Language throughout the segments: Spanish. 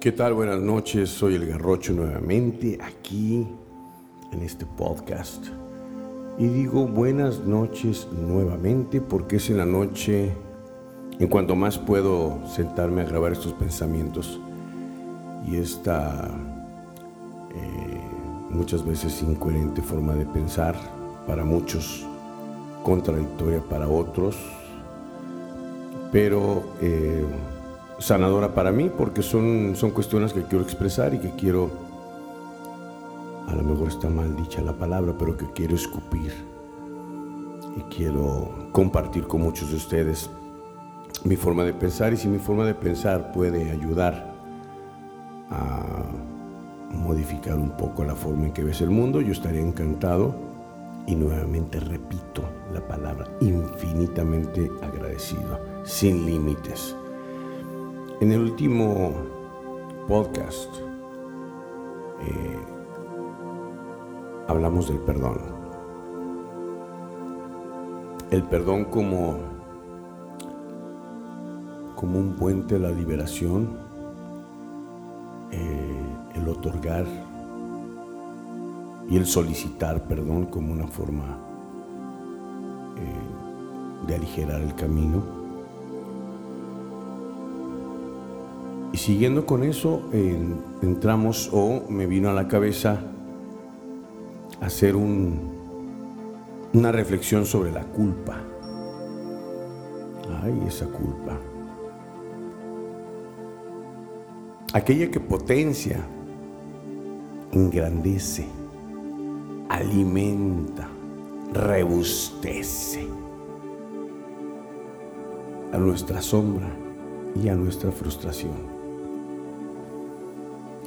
¿Qué tal? Buenas noches, soy el Garrocho nuevamente aquí en este podcast. Y digo buenas noches nuevamente porque es en la noche en cuanto más puedo sentarme a grabar estos pensamientos y esta eh, muchas veces incoherente forma de pensar para muchos, contradictoria para otros, pero... Eh, sanadora para mí porque son, son cuestiones que quiero expresar y que quiero, a lo mejor está mal dicha la palabra, pero que quiero escupir y quiero compartir con muchos de ustedes mi forma de pensar y si mi forma de pensar puede ayudar a modificar un poco la forma en que ves el mundo, yo estaría encantado y nuevamente repito la palabra infinitamente agradecido, sin límites. En el último podcast eh, hablamos del perdón. El perdón como, como un puente a la liberación, eh, el otorgar y el solicitar perdón como una forma eh, de aligerar el camino. Siguiendo con eso, entramos o me vino a la cabeza hacer un, una reflexión sobre la culpa. Ay, esa culpa. Aquella que potencia, engrandece, alimenta, rebustece a nuestra sombra y a nuestra frustración.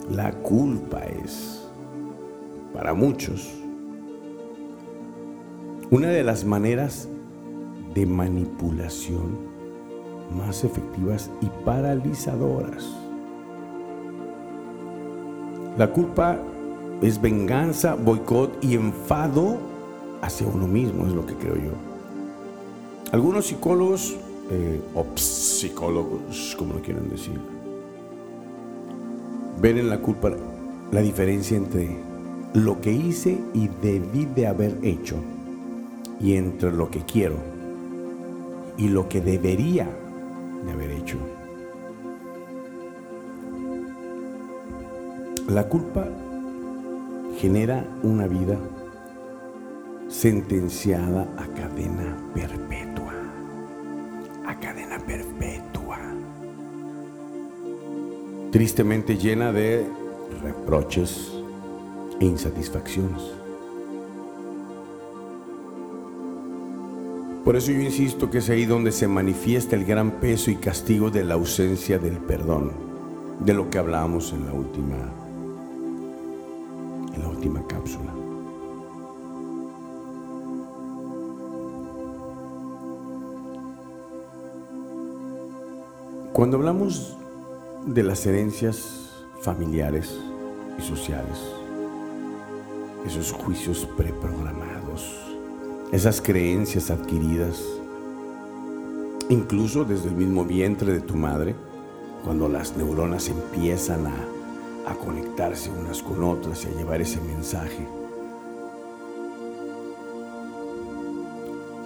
La culpa es, para muchos, una de las maneras de manipulación más efectivas y paralizadoras. La culpa es venganza, boicot y enfado hacia uno mismo, es lo que creo yo. Algunos psicólogos eh, o psicólogos, como lo quieren decir, ven en la culpa la diferencia entre lo que hice y debí de haber hecho y entre lo que quiero y lo que debería de haber hecho. La culpa genera una vida sentenciada a cadena perpetua, a cadena perpetua tristemente llena de reproches e insatisfacciones. Por eso yo insisto que es ahí donde se manifiesta el gran peso y castigo de la ausencia del perdón, de lo que hablábamos en la última en la última cápsula. Cuando hablamos de las herencias familiares y sociales, esos juicios preprogramados, esas creencias adquiridas, incluso desde el mismo vientre de tu madre, cuando las neuronas empiezan a, a conectarse unas con otras y a llevar ese mensaje.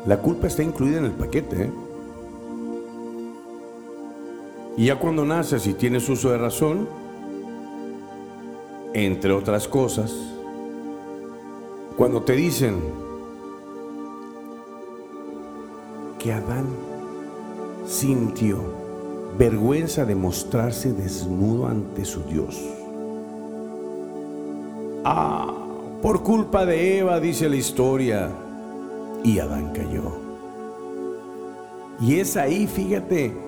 La culpa está incluida en el paquete. ¿eh? Y ya cuando naces y tienes uso de razón, entre otras cosas, cuando te dicen que Adán sintió vergüenza de mostrarse desnudo ante su Dios. Ah, por culpa de Eva, dice la historia, y Adán cayó. Y es ahí, fíjate,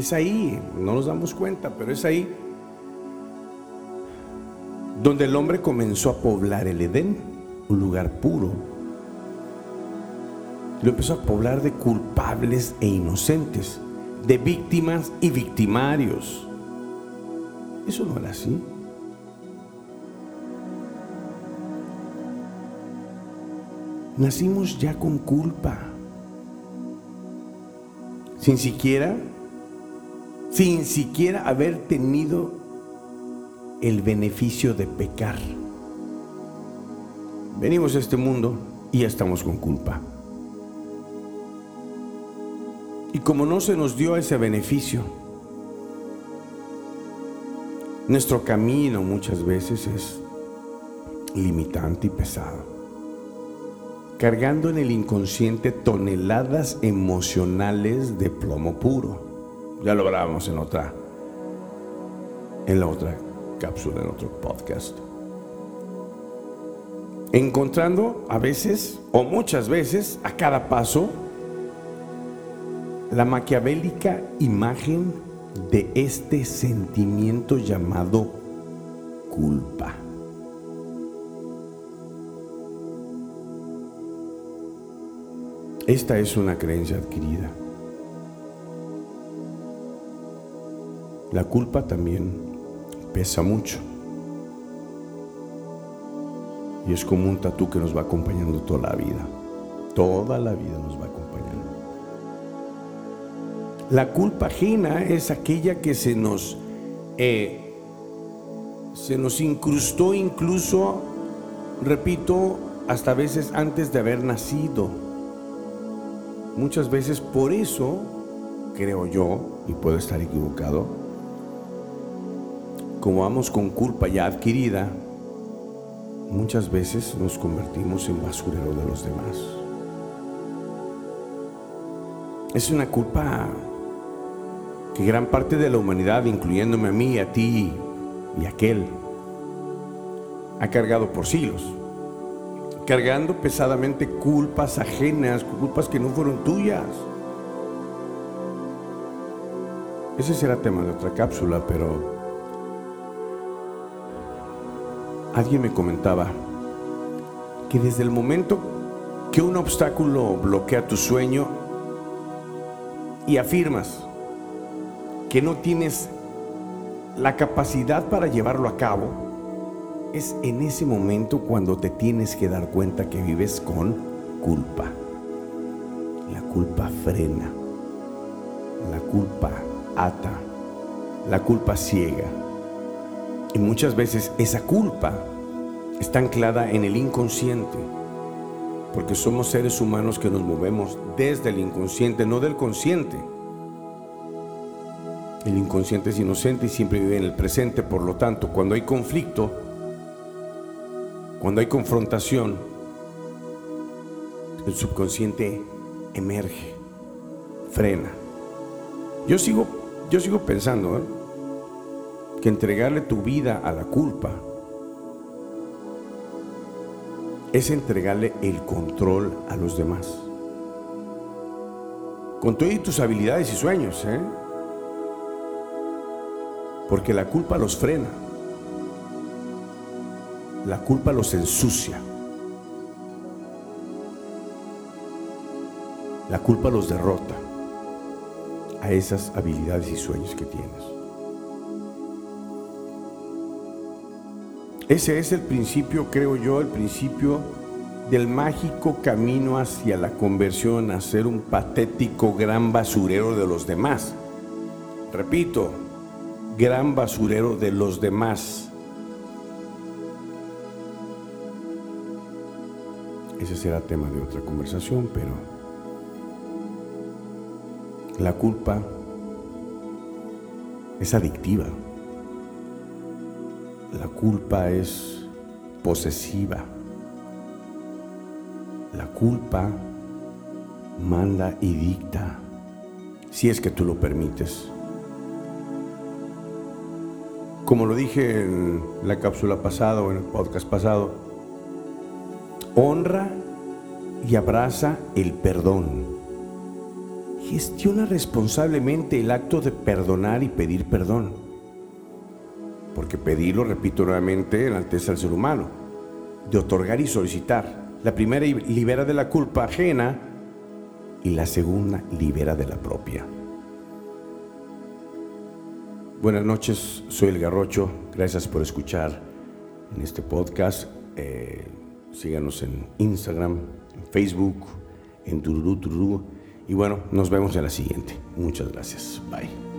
es ahí, no nos damos cuenta, pero es ahí donde el hombre comenzó a poblar el Edén, un lugar puro. Lo empezó a poblar de culpables e inocentes, de víctimas y victimarios. Eso no era así. Nacimos ya con culpa, sin siquiera sin siquiera haber tenido el beneficio de pecar. Venimos a este mundo y ya estamos con culpa. Y como no se nos dio ese beneficio, nuestro camino muchas veces es limitante y pesado, cargando en el inconsciente toneladas emocionales de plomo puro. Ya lo hablábamos en otra, en la otra cápsula, en otro podcast. Encontrando a veces, o muchas veces, a cada paso, la maquiavélica imagen de este sentimiento llamado culpa. Esta es una creencia adquirida. La culpa también pesa mucho. Y es como un tatú que nos va acompañando toda la vida. Toda la vida nos va acompañando. La culpa ajena es aquella que se nos, eh, se nos incrustó incluso, repito, hasta veces antes de haber nacido. Muchas veces por eso, creo yo, y puedo estar equivocado, como vamos con culpa ya adquirida, muchas veces nos convertimos en basurero de los demás. Es una culpa que gran parte de la humanidad, incluyéndome a mí, a ti y a aquel, ha cargado por siglos, cargando pesadamente culpas ajenas, culpas que no fueron tuyas. Ese será tema de otra cápsula, pero alguien me comentaba que desde el momento que un obstáculo bloquea tu sueño y afirmas que no tienes la capacidad para llevarlo a cabo, es en ese momento cuando te tienes que dar cuenta que vives con culpa. La culpa frena, la culpa ata, la culpa ciega. Y muchas veces esa culpa está anclada en el inconsciente, porque somos seres humanos que nos movemos desde el inconsciente, no del consciente. El inconsciente es inocente y siempre vive en el presente, por lo tanto, cuando hay conflicto, cuando hay confrontación, el subconsciente emerge, frena. Yo sigo, yo sigo pensando ¿eh? Que entregarle tu vida a la culpa es entregarle el control a los demás. Con todas tus habilidades y sueños, ¿eh? Porque la culpa los frena. La culpa los ensucia. La culpa los derrota a esas habilidades y sueños que tienes. Ese es el principio, creo yo, el principio del mágico camino hacia la conversión a ser un patético gran basurero de los demás. Repito, gran basurero de los demás. Ese será tema de otra conversación, pero la culpa es adictiva. La culpa es posesiva. La culpa manda y dicta, si es que tú lo permites. Como lo dije en la cápsula pasada o en el podcast pasado, honra y abraza el perdón. Gestiona responsablemente el acto de perdonar y pedir perdón. Porque pedirlo, repito nuevamente, enaltece al ser humano. De otorgar y solicitar. La primera libera de la culpa ajena y la segunda libera de la propia. Buenas noches, soy el Garrocho. Gracias por escuchar en este podcast. Eh, síganos en Instagram, en Facebook, en Tururú Tururú. Y bueno, nos vemos en la siguiente. Muchas gracias. Bye.